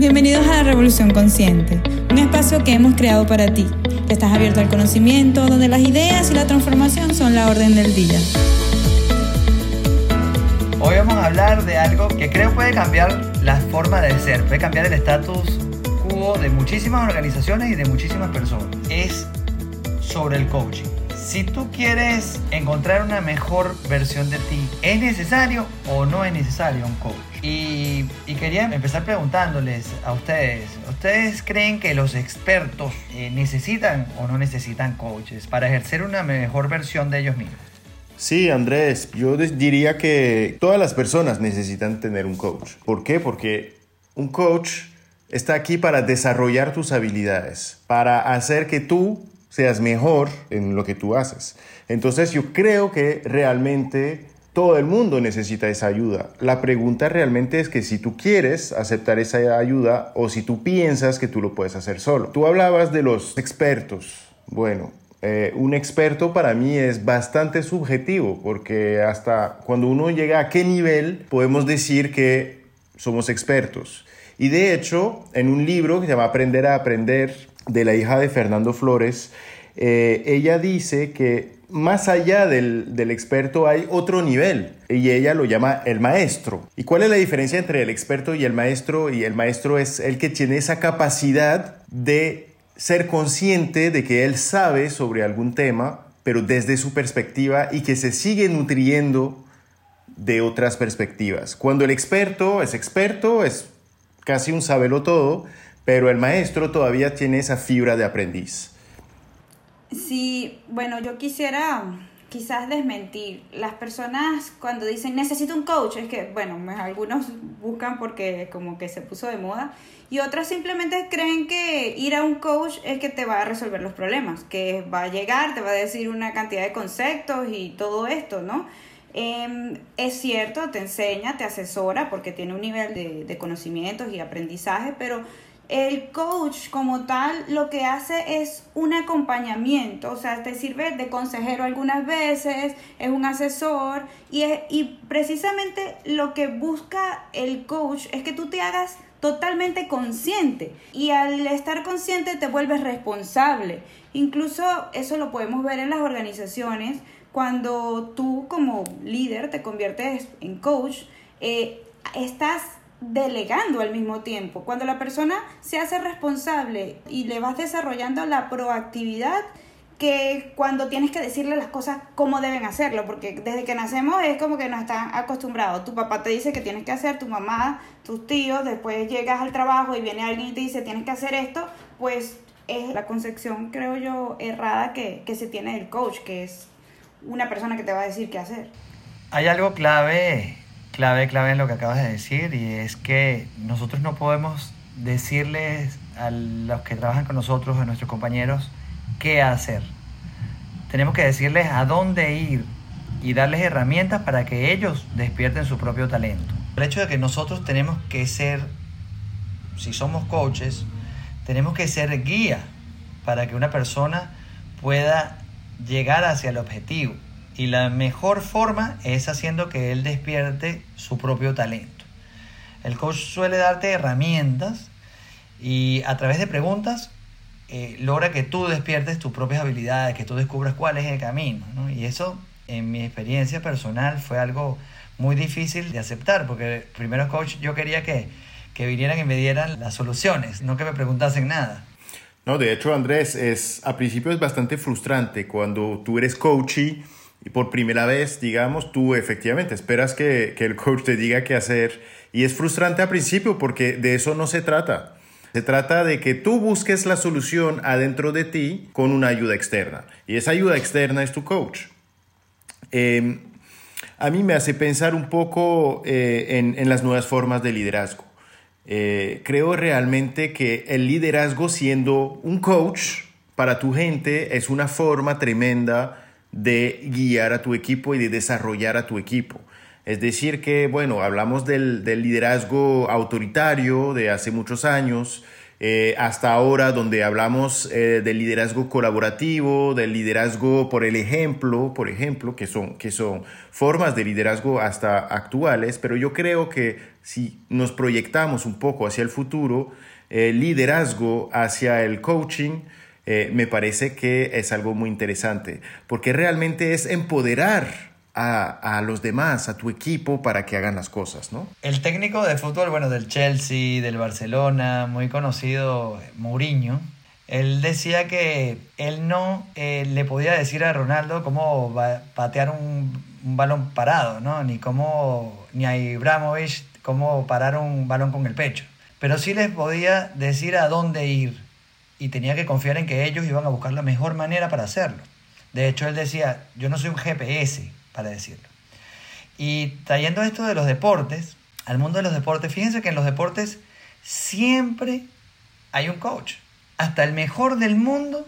Bienvenidos a la Revolución Consciente, un espacio que hemos creado para ti, que estás abierto al conocimiento, donde las ideas y la transformación son la orden del día. Hoy vamos a hablar de algo que creo puede cambiar la forma de ser, puede cambiar el estatus quo de muchísimas organizaciones y de muchísimas personas. Es sobre el coaching. Si tú quieres encontrar una mejor versión de ti, ¿es necesario o no es necesario un coach? Y, quería empezar preguntándoles a ustedes, ¿ustedes creen que los expertos eh, necesitan o no necesitan coaches para ejercer una mejor versión de ellos mismos? Sí, Andrés, yo diría que todas las personas necesitan tener un coach. ¿Por qué? Porque un coach está aquí para desarrollar tus habilidades, para hacer que tú seas mejor en lo que tú haces. Entonces yo creo que realmente todo el mundo necesita esa ayuda. La pregunta realmente es que si tú quieres aceptar esa ayuda o si tú piensas que tú lo puedes hacer solo. Tú hablabas de los expertos. Bueno, eh, un experto para mí es bastante subjetivo porque hasta cuando uno llega a qué nivel podemos decir que somos expertos. Y de hecho, en un libro que se llama Aprender a Aprender, de la hija de Fernando Flores, eh, ella dice que más allá del, del, experto hay otro nivel y ella lo llama el maestro. ¿Y cuál es la diferencia entre el experto y el maestro? Y el maestro es el que tiene esa capacidad de ser consciente de que él sabe sobre algún tema, pero desde su perspectiva y que se sigue nutriendo de otras perspectivas. Cuando el experto es experto, es casi un sabelo todo, pero el maestro todavía tiene esa fibra de aprendiz. Sí, bueno, yo quisiera quizás desmentir. Las personas cuando dicen necesito un coach, es que, bueno, algunos buscan porque como que se puso de moda y otras simplemente creen que ir a un coach es que te va a resolver los problemas, que va a llegar, te va a decir una cantidad de conceptos y todo esto, ¿no? Em, es cierto, te enseña, te asesora porque tiene un nivel de, de conocimientos y aprendizaje, pero el coach como tal lo que hace es un acompañamiento, o sea, te sirve de consejero algunas veces, es un asesor y, y precisamente lo que busca el coach es que tú te hagas totalmente consciente y al estar consciente te vuelves responsable. Incluso eso lo podemos ver en las organizaciones cuando tú como líder te conviertes en coach, eh, estás delegando al mismo tiempo. Cuando la persona se hace responsable y le vas desarrollando la proactividad, que cuando tienes que decirle las cosas cómo deben hacerlo, porque desde que nacemos es como que nos están acostumbrados. Tu papá te dice que tienes que hacer, tu mamá, tus tíos, después llegas al trabajo y viene alguien y te dice tienes que hacer esto, pues es la concepción, creo yo, errada que, que se tiene del coach, que es una persona que te va a decir qué hacer. Hay algo clave clave, clave en lo que acabas de decir y es que nosotros no podemos decirles a los que trabajan con nosotros, a nuestros compañeros, qué hacer. Tenemos que decirles a dónde ir y darles herramientas para que ellos despierten su propio talento. El hecho de que nosotros tenemos que ser, si somos coaches, tenemos que ser guía para que una persona pueda llegar hacia el objetivo. Y la mejor forma es haciendo que él despierte su propio talento. El coach suele darte herramientas y a través de preguntas eh, logra que tú despiertes tus propias habilidades, que tú descubras cuál es el camino. Y eso, en mi experiencia personal, fue algo muy difícil de aceptar, porque primero coach yo quería que, que vinieran y me dieran las soluciones, no que me preguntasen nada. No, de hecho, Andrés, es, a principio es bastante frustrante cuando tú eres coach y y por primera vez, digamos, tú efectivamente esperas que, que el coach te diga qué hacer y es frustrante al principio porque de eso no se trata. Se trata de que tú busques la solución adentro de ti con una ayuda externa. Y esa ayuda externa es tu coach. Em, a mí me hace pensar un poco eh, en, en, las nuevas formas de liderazgo. Eh, creo realmente que el liderazgo siendo un coach para tu gente es una forma tremenda de guiar a tu equipo y de desarrollar a tu equipo. Es decir, que, bueno, hablamos del, liderazgo autoritario de hace muchos años, eh, hasta ahora donde hablamos eh, del liderazgo colaborativo, del liderazgo por el ejemplo, por ejemplo, que son, que son formas de liderazgo hasta actuales, pero yo creo que si nos proyectamos un poco hacia el futuro, el liderazgo hacia el coaching, eh, me parece que es algo muy interesante, porque realmente es empoderar a, los demás, a tu equipo, para que hagan las cosas, ¿no? El técnico de fútbol, bueno, del Chelsea, del Barcelona, muy conocido, Mourinho, él decía que él no eh, le podía decir a Ronaldo cómo patear un, un, balón parado, ¿no? Ni cómo, ni a Ibrahimovic cómo parar un balón con el pecho. Pero sí les podía decir a dónde ir y tenía que confiar en que ellos iban a buscar la mejor manera para hacerlo. De hecho, él decía, yo no soy un GPS, para decirlo. Y trayendo esto de los deportes, al mundo de los deportes, fíjense que en los deportes siempre hay un coach. Hasta el mejor del mundo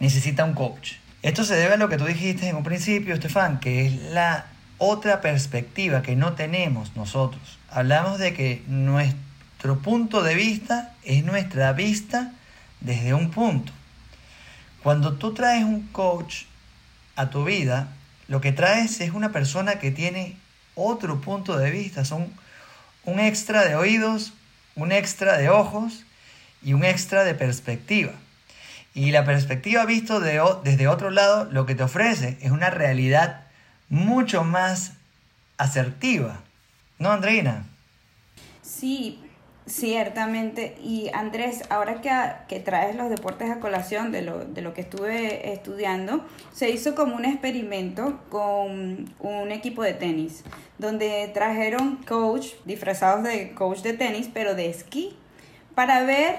necesita un coach. Esto se debe a lo que tú dijiste en un principio, Estefan, que es la otra perspectiva que no tenemos nosotros. Hablamos de que nuestro punto de vista es nuestra vista desde un punto. Cuando tú traes un coach a tu vida, lo que traes es una persona que tiene otro punto de vista, son un extra de oídos, un extra de ojos y un extra de perspectiva. Y la perspectiva visto desde otro lado lo que te ofrece es una realidad mucho más asertiva. ¿No, Andreina? Sí, Ciertamente, y Andrés, ahora que, que, traes los deportes a colación de lo, de lo que estuve estudiando, se hizo como un experimento con un equipo de tenis, donde trajeron coach disfrazados de coach de tenis, pero de esquí, para ver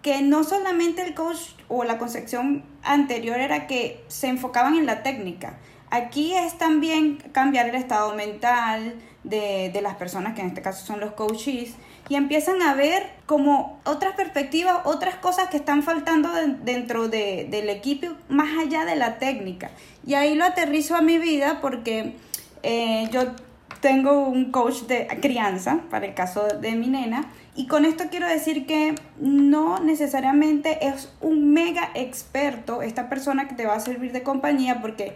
que no solamente el coach o la concepción anterior era que se enfocaban en la técnica, aquí es también cambiar el estado mental de, de las personas, que en este caso son los coaches, y empiezan a ver como otras perspectivas, otras cosas que están faltando dentro de, del equipo más allá de la técnica. Y ahí lo aterrizo a mi vida porque eh, yo tengo un coach de crianza para el caso de mi nena y con esto quiero decir que no necesariamente es un mega experto esta persona que te va a servir de compañía porque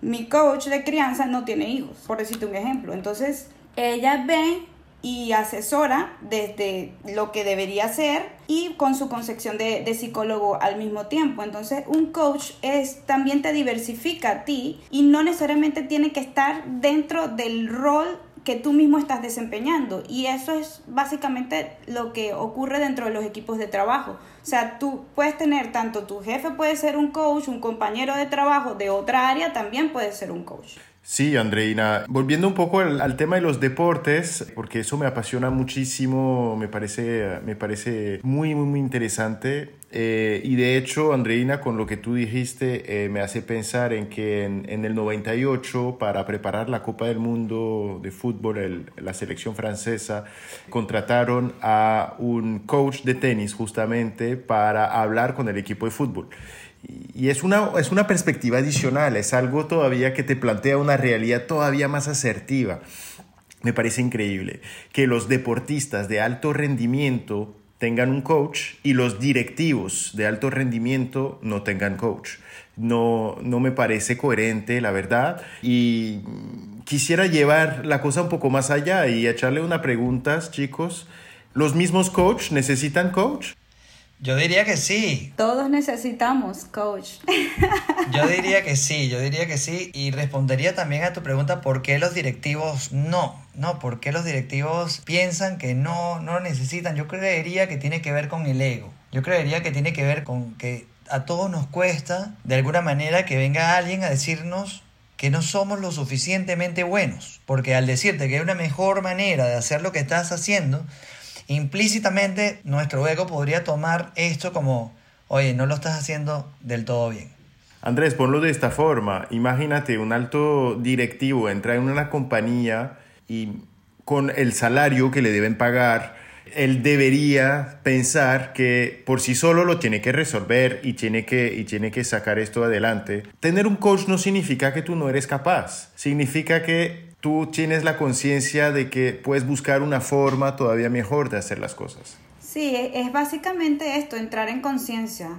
mi coach de crianza no tiene hijos, por decirte un ejemplo. Entonces, ella ve y asesora desde lo que debería ser y con su concepción de, psicólogo al mismo tiempo. Entonces un coach es, también te diversifica a ti y no necesariamente tiene que estar dentro del rol que tú mismo estás desempeñando. Y eso es básicamente lo que ocurre dentro de los equipos de trabajo. O sea, tú puedes tener tanto tu jefe puede ser un coach, un compañero de trabajo de otra área también puede ser un coach. Sí, Andreina. Volviendo un poco al, tema de los deportes, porque eso me apasiona muchísimo, me parece, me parece muy, muy, interesante. Eh, y de hecho, Andreina, con lo que tú dijiste, eh, me hace pensar en que en, el 98, para preparar la Copa del Mundo de fútbol, la selección francesa, contrataron a un coach de tenis justamente para hablar con el equipo de fútbol. Y es una, es una perspectiva adicional, es algo todavía que te plantea una realidad todavía más asertiva. Me parece increíble que los deportistas de alto rendimiento tengan un coach y los directivos de alto rendimiento no tengan coach. No, no me parece coherente, la verdad. Y quisiera llevar la cosa un poco más allá y echarle una pregunta, chicos. ¿Los mismos coach necesitan coach? Yo diría que sí. Todos necesitamos coach. Yo diría que sí, yo diría que sí. Y respondería también a tu pregunta, ¿por qué los directivos no? No, ¿por qué los directivos piensan que no, no lo necesitan? Yo creería que tiene que ver con el ego. Yo creería que tiene que ver con que a todos nos cuesta, de alguna manera, que venga alguien a decirnos que no somos lo suficientemente buenos. Porque al decirte que hay una mejor manera de hacer lo que estás haciendo, implícitamente nuestro ego podría tomar esto como, oye, no lo estás haciendo del todo bien. Andrés, ponlo de esta forma. Imagínate un alto directivo entra en una compañía y con el salario que le deben pagar, él debería pensar que por sí solo lo tiene que resolver y tiene que, y tiene que sacar esto adelante. Tener un coach no significa que tú no eres capaz, significa que tú tienes la conciencia de que puedes buscar una forma todavía mejor de hacer las cosas. Sí, e, es básicamente esto, entrar en conciencia.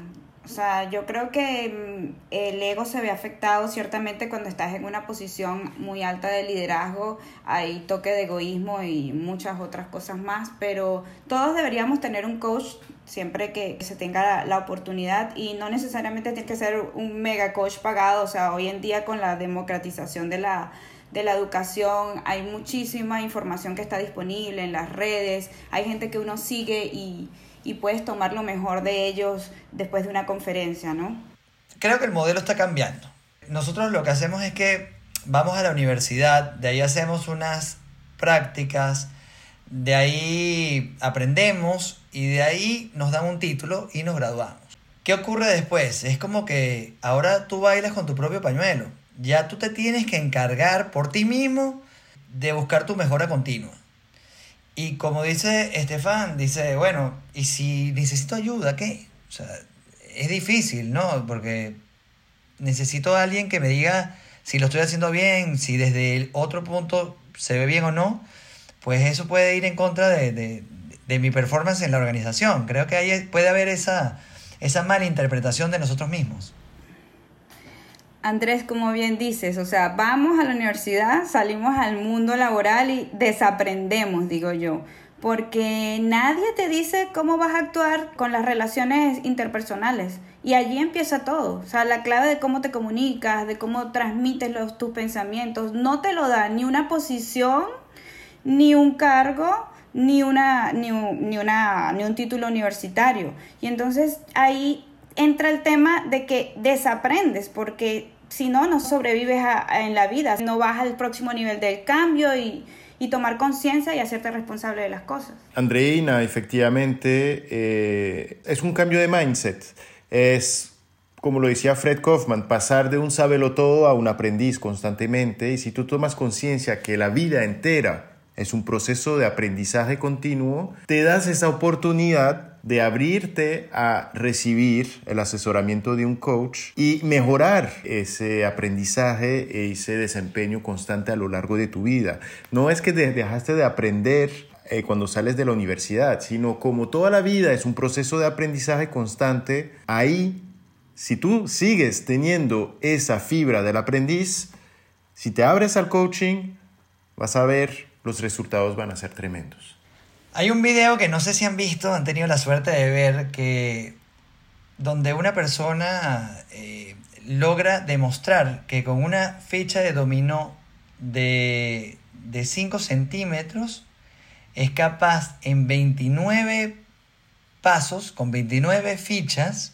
O sea, yo creo que mm, el ego se ve afectado ciertamente cuando estás en una posición muy alta de liderazgo, hay toque de egoísmo y muchas otras cosas más, pero todos deberíamos tener un coach siempre que se tenga la, oportunidad y no necesariamente tiene que ser un mega coach pagado, o sea, hoy en día con la democratización de la, de la educación hay muchísima información que está disponible en las redes, hay gente que uno sigue y y puedes tomar lo mejor de ellos después de una conferencia, ¿no? Creo que el modelo está cambiando. Nosotros lo que hacemos es que vamos a la universidad, de ahí hacemos unas prácticas, de ahí aprendemos y de ahí nos dan un título y nos graduamos. ¿Qué ocurre después? Es como que ahora tú bailas con tu propio pañuelo. Ya tú te tienes que encargar por ti mismo de buscar tu mejora continua. Y como dice Estefan, dice, bueno, ¿y si necesito ayuda, qué? O sea, es difícil, ¿no? Porque necesito a alguien que me diga si lo estoy haciendo bien, si desde el otro punto se ve bien o no, pues eso puede ir en contra de, mi performance en la organización. Creo que ahí puede haber esa, esa mala interpretación de nosotros mismos. Andrés, como bien dices, o sea, vamos a la universidad, salimos al mundo laboral y desaprendemos, digo yo, porque nadie te dice cómo vas a actuar con las relaciones interpersonales. Y allí empieza todo. O sea, la clave de cómo te comunicas, de cómo transmites los, tus pensamientos, no te lo da ni una posición, ni un cargo, ni, una, ni, ni, una, ni un título universitario. Y entonces ahí entra el tema de que desaprendes, porque si no, no sobrevives en la vida, no vas al próximo nivel del cambio y, tomar conciencia y hacerte responsable de las cosas. Andreina, efectivamente, eh, es un cambio de mindset. Es, como lo decía Fred Kaufman, pasar de un sabelo todo a un aprendiz constantemente. Y si tú tomas conciencia que la vida entera es un proceso de aprendizaje continuo, te das esa oportunidad de abrirte a recibir el asesoramiento de un coach y mejorar ese aprendizaje e ese desempeño constante a lo largo de tu vida. No es que dejaste de aprender eh, cuando sales de la universidad, sino como toda la vida es un proceso de aprendizaje constante, ahí, si tú sigues teniendo esa fibra del aprendiz, si te abres al coaching, vas a ver, los resultados van a ser tremendos. Hay un video que no sé si han visto, han tenido la suerte de ver, que donde una persona eh, logra demostrar que con una ficha de dominó de, de 5 centímetros es capaz en 29 pasos, con 29 fichas,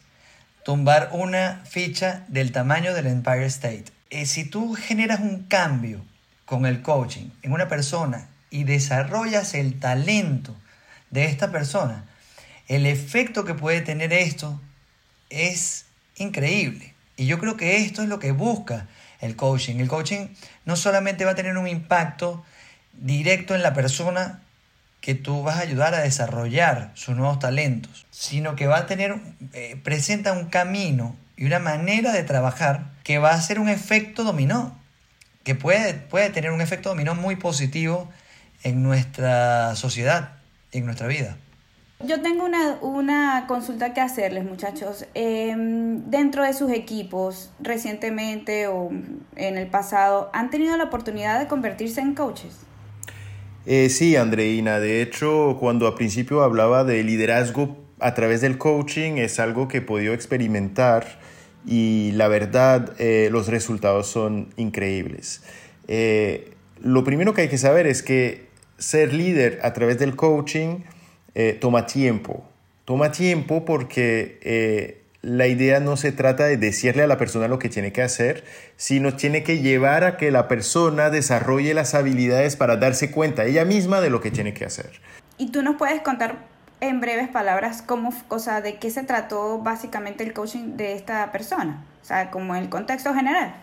tumbar una ficha del tamaño del Empire State. Eh, si tú generas un cambio con el coaching en una persona y desarrollas el talento de esta persona, el efecto que puede tener esto es increíble. Y yo creo que esto es lo que busca el coaching. El coaching no solamente va a tener un impacto directo en la persona que tú vas a ayudar a desarrollar sus nuevos talentos, sino que va a tener, eh, presenta un camino y una manera de trabajar que va a ser un efecto dominó, que puede, puede tener un efecto dominó muy positivo en nuestra sociedad, en nuestra vida. Yo tengo una, consulta que hacerles, muchachos. Em, dentro de sus equipos, recientemente o en el pasado, ¿han tenido la oportunidad de convertirse en coaches? Eh, sí, Andreina. De hecho, cuando al principio hablaba de liderazgo a través del coaching, es algo que he podido experimentar y la verdad, eh, los resultados son increíbles. Eh, lo primero que hay que saber es que ser líder a través del coaching eh, toma tiempo. Toma tiempo porque eh, la idea no se trata de decirle a la persona lo que tiene que hacer, sino tiene que llevar a que la persona desarrolle las habilidades para darse cuenta ella misma de lo que tiene que hacer. Y tú nos puedes contar en breves palabras cómo, cosa de qué se trató básicamente el coaching de esta persona, o sea, como el contexto general.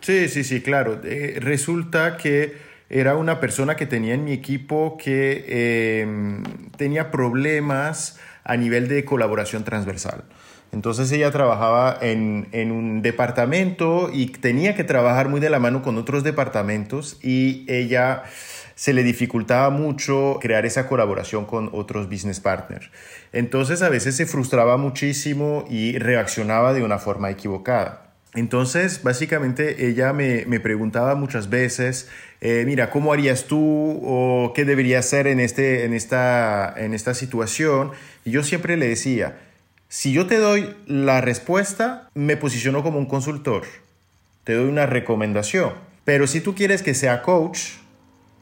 Sí, sí, sí, claro. Eh, resulta que era una persona que tenía en mi equipo que em, tenía problemas a nivel de colaboración transversal. Entonces ella trabajaba en, un departamento y tenía que trabajar muy de la mano con otros departamentos y ella se le dificultaba mucho crear esa colaboración con otros business partners. Entonces a veces se frustraba muchísimo y reaccionaba de una forma equivocada. Entonces, básicamente, ella me, preguntaba muchas veces, eh, mira, ¿cómo harías tú o qué debería hacer en, este, en, esta, en esta situación? Y yo siempre le decía, si yo te doy la respuesta, me posiciono como un consultor, te doy una recomendación. Pero si tú quieres que sea coach,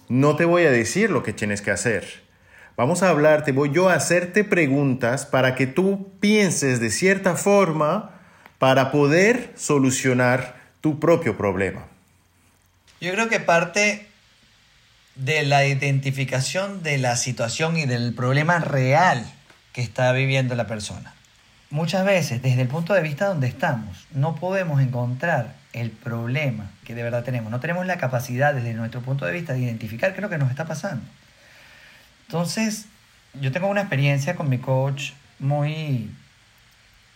no te voy a decir lo que tienes que hacer. Vamos a hablar, te voy yo a hacerte preguntas para que tú pienses de cierta forma para poder solucionar tu propio problema. Yo creo que parte de la identificación de la situación y del problema real que está viviendo la persona. Muchas veces, desde el punto de vista donde estamos, no podemos encontrar el problema que de verdad tenemos. No tenemos la capacidad desde nuestro punto de vista de identificar qué es lo que nos está pasando. Entonces, yo tengo una experiencia con mi coach muy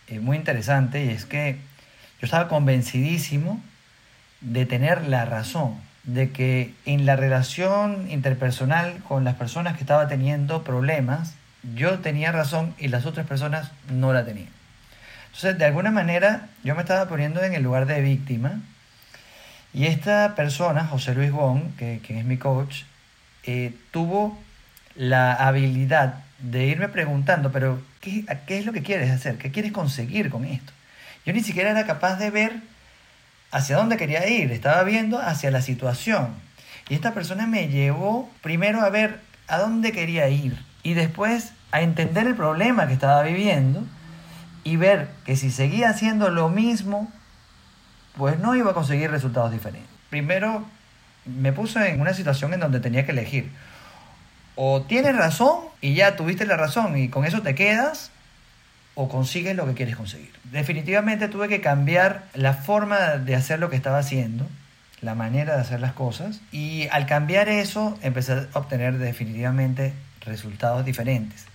eh, muy interesante y es que yo estaba convencidísimo de tener la razón, de que en la relación interpersonal con las personas que estaba teniendo problemas, yo tenía razón y las otras personas no la tenían. Entonces, de alguna manera, yo me estaba poniendo en el lugar de víctima y esta persona, José Luis Wong, que, es mi coach, eh, tuvo la habilidad de irme preguntando, pero ¿qué, ¿qué es lo que quieres hacer? ¿Qué quieres conseguir con esto? Yo ni siquiera era capaz de ver hacia dónde quería ir, estaba viendo hacia la situación. Y esta persona me llevó primero a ver a dónde quería ir y después a entender el problema que estaba viviendo y ver que si seguía haciendo lo mismo, pues no iba a conseguir resultados diferentes. Primero me puso en una situación en donde tenía que elegir o tienes razón y ya tuviste la razón y con eso te quedas, o consigues lo que quieres conseguir. Definitivamente tuve que cambiar la forma de hacer lo que estaba haciendo, la manera de hacer las cosas, y al cambiar eso empecé a obtener definitivamente resultados diferentes,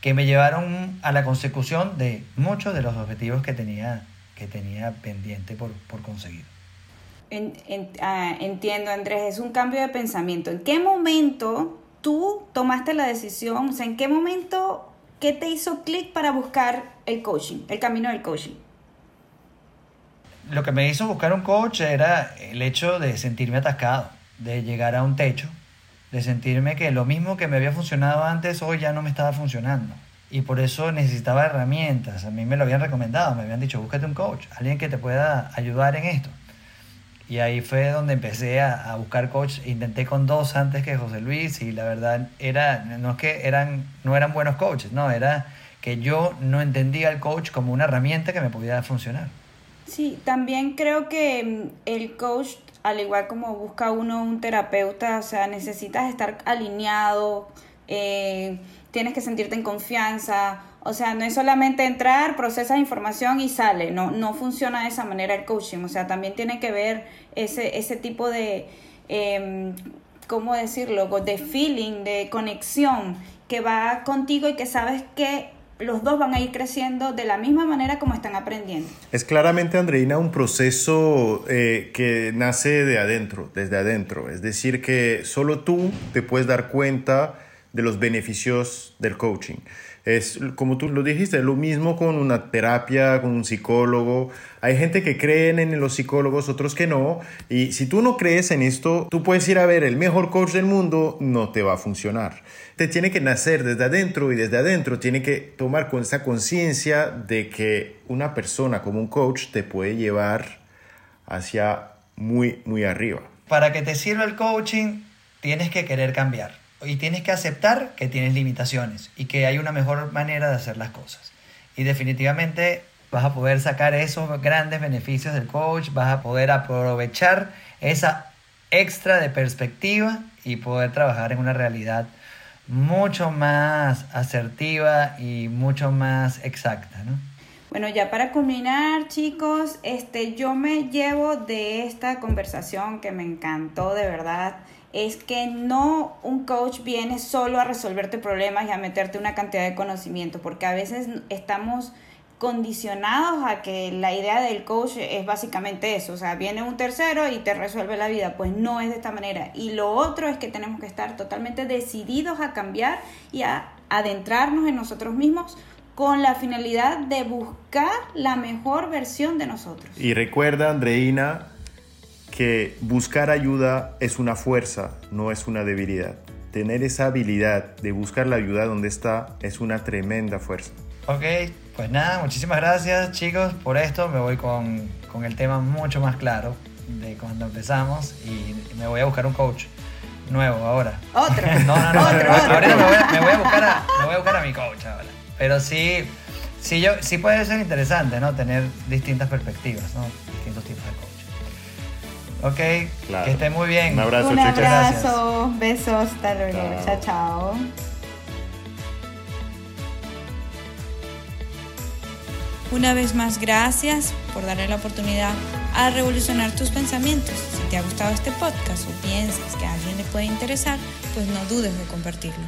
que me llevaron a la consecución de muchos de los objetivos que tenía, que tenía pendiente por, conseguir. Ah, entiendo, Andrés, es un cambio de pensamiento. ¿En qué momento tú tomaste la decisión? O sea, ¿en qué momento, qué te hizo clic para buscar el coaching, el camino del coaching? Lo que me hizo buscar un coach era el hecho de sentirme atascado, de llegar a un techo, de sentirme que lo mismo que me había funcionado antes hoy ya no me estaba funcionando. Y por eso necesitaba herramientas. A mí me lo habían recomendado, me habían dicho, búscate un coach, alguien que te pueda ayudar en esto. Y ahí fue donde empecé a, buscar coach. Intenté con dos antes que José Luis y la verdad era, no es que eran, no eran buenos coaches, no, era que yo no entendía el coach como una herramienta que me pudiera funcionar. Sí, también creo que mm, el coach, al igual como busca uno un terapeuta, o sea, necesitas estar alineado, eh, tienes que sentirte en confianza, o sea, no es solamente entrar, procesas información y sale. No, no funciona de esa manera el coaching. O sea, también tiene que ver ese, ese tipo de, eh, ¿cómo decirlo? De feeling, de conexión que va contigo y que sabes que los dos van a ir creciendo de la misma manera como están aprendiendo. Es claramente, Andreina, un proceso eh, que nace de adentro, desde adentro. Es decir, que solo tú te puedes dar cuenta de los beneficios del coaching. Es como tú lo dijiste, es lo mismo con una terapia, con un psicólogo. Hay gente que creen en los psicólogos, otros que no. Y si tú no crees en esto, tú puedes ir a ver el mejor coach del mundo, no te va a funcionar. Te tiene que nacer desde adentro y desde adentro tiene que tomar con esa conciencia de que una persona como un coach te puede llevar hacia muy, muy arriba. Para que te sirva el coaching, tienes que querer cambiar y tienes que aceptar que tienes limitaciones y que hay una mejor manera de hacer las cosas. Y definitivamente vas a poder sacar esos grandes beneficios del coach, vas a poder aprovechar esa extra de perspectiva y poder trabajar en una realidad mucho más asertiva y mucho más exacta, ¿no? Bueno, ya para culminar, chicos, este yo me llevo de esta conversación que me encantó de verdad es que no un coach viene solo a resolverte problemas y a meterte una cantidad de conocimiento, porque a veces estamos condicionados a que la idea del coach es básicamente eso, o sea, viene un tercero y te resuelve la vida, pues no es de esta manera. Y lo otro es que tenemos que estar totalmente decididos a cambiar y a adentrarnos en nosotros mismos con la finalidad de buscar la mejor versión de nosotros. Y recuerda, Andreina, que buscar ayuda es una fuerza, no es una debilidad. Tener esa habilidad de buscar la ayuda donde está es una tremenda fuerza. Ok, pues nada, muchísimas gracias chicos por esto. Me voy con, con el tema mucho más claro de cuando empezamos y me voy a buscar un coach nuevo ahora. Otro. no, no, no. Otro, ahorita otro. Me, voy a, me voy a buscar a, me voy a buscar a mi coach ahora. Pero sí, sí, yo, sí puede ser interesante, ¿no? Tener distintas perspectivas, ¿no? Ok, Claro. que estén muy bien. Un abrazo, Un abrazo, besos, hasta luego, Chao. chao, chao. Una vez más, gracias por darle la oportunidad a revolucionar tus pensamientos. Si te ha gustado este podcast o piensas que a alguien le puede interesar, pues no dudes de compartirlo.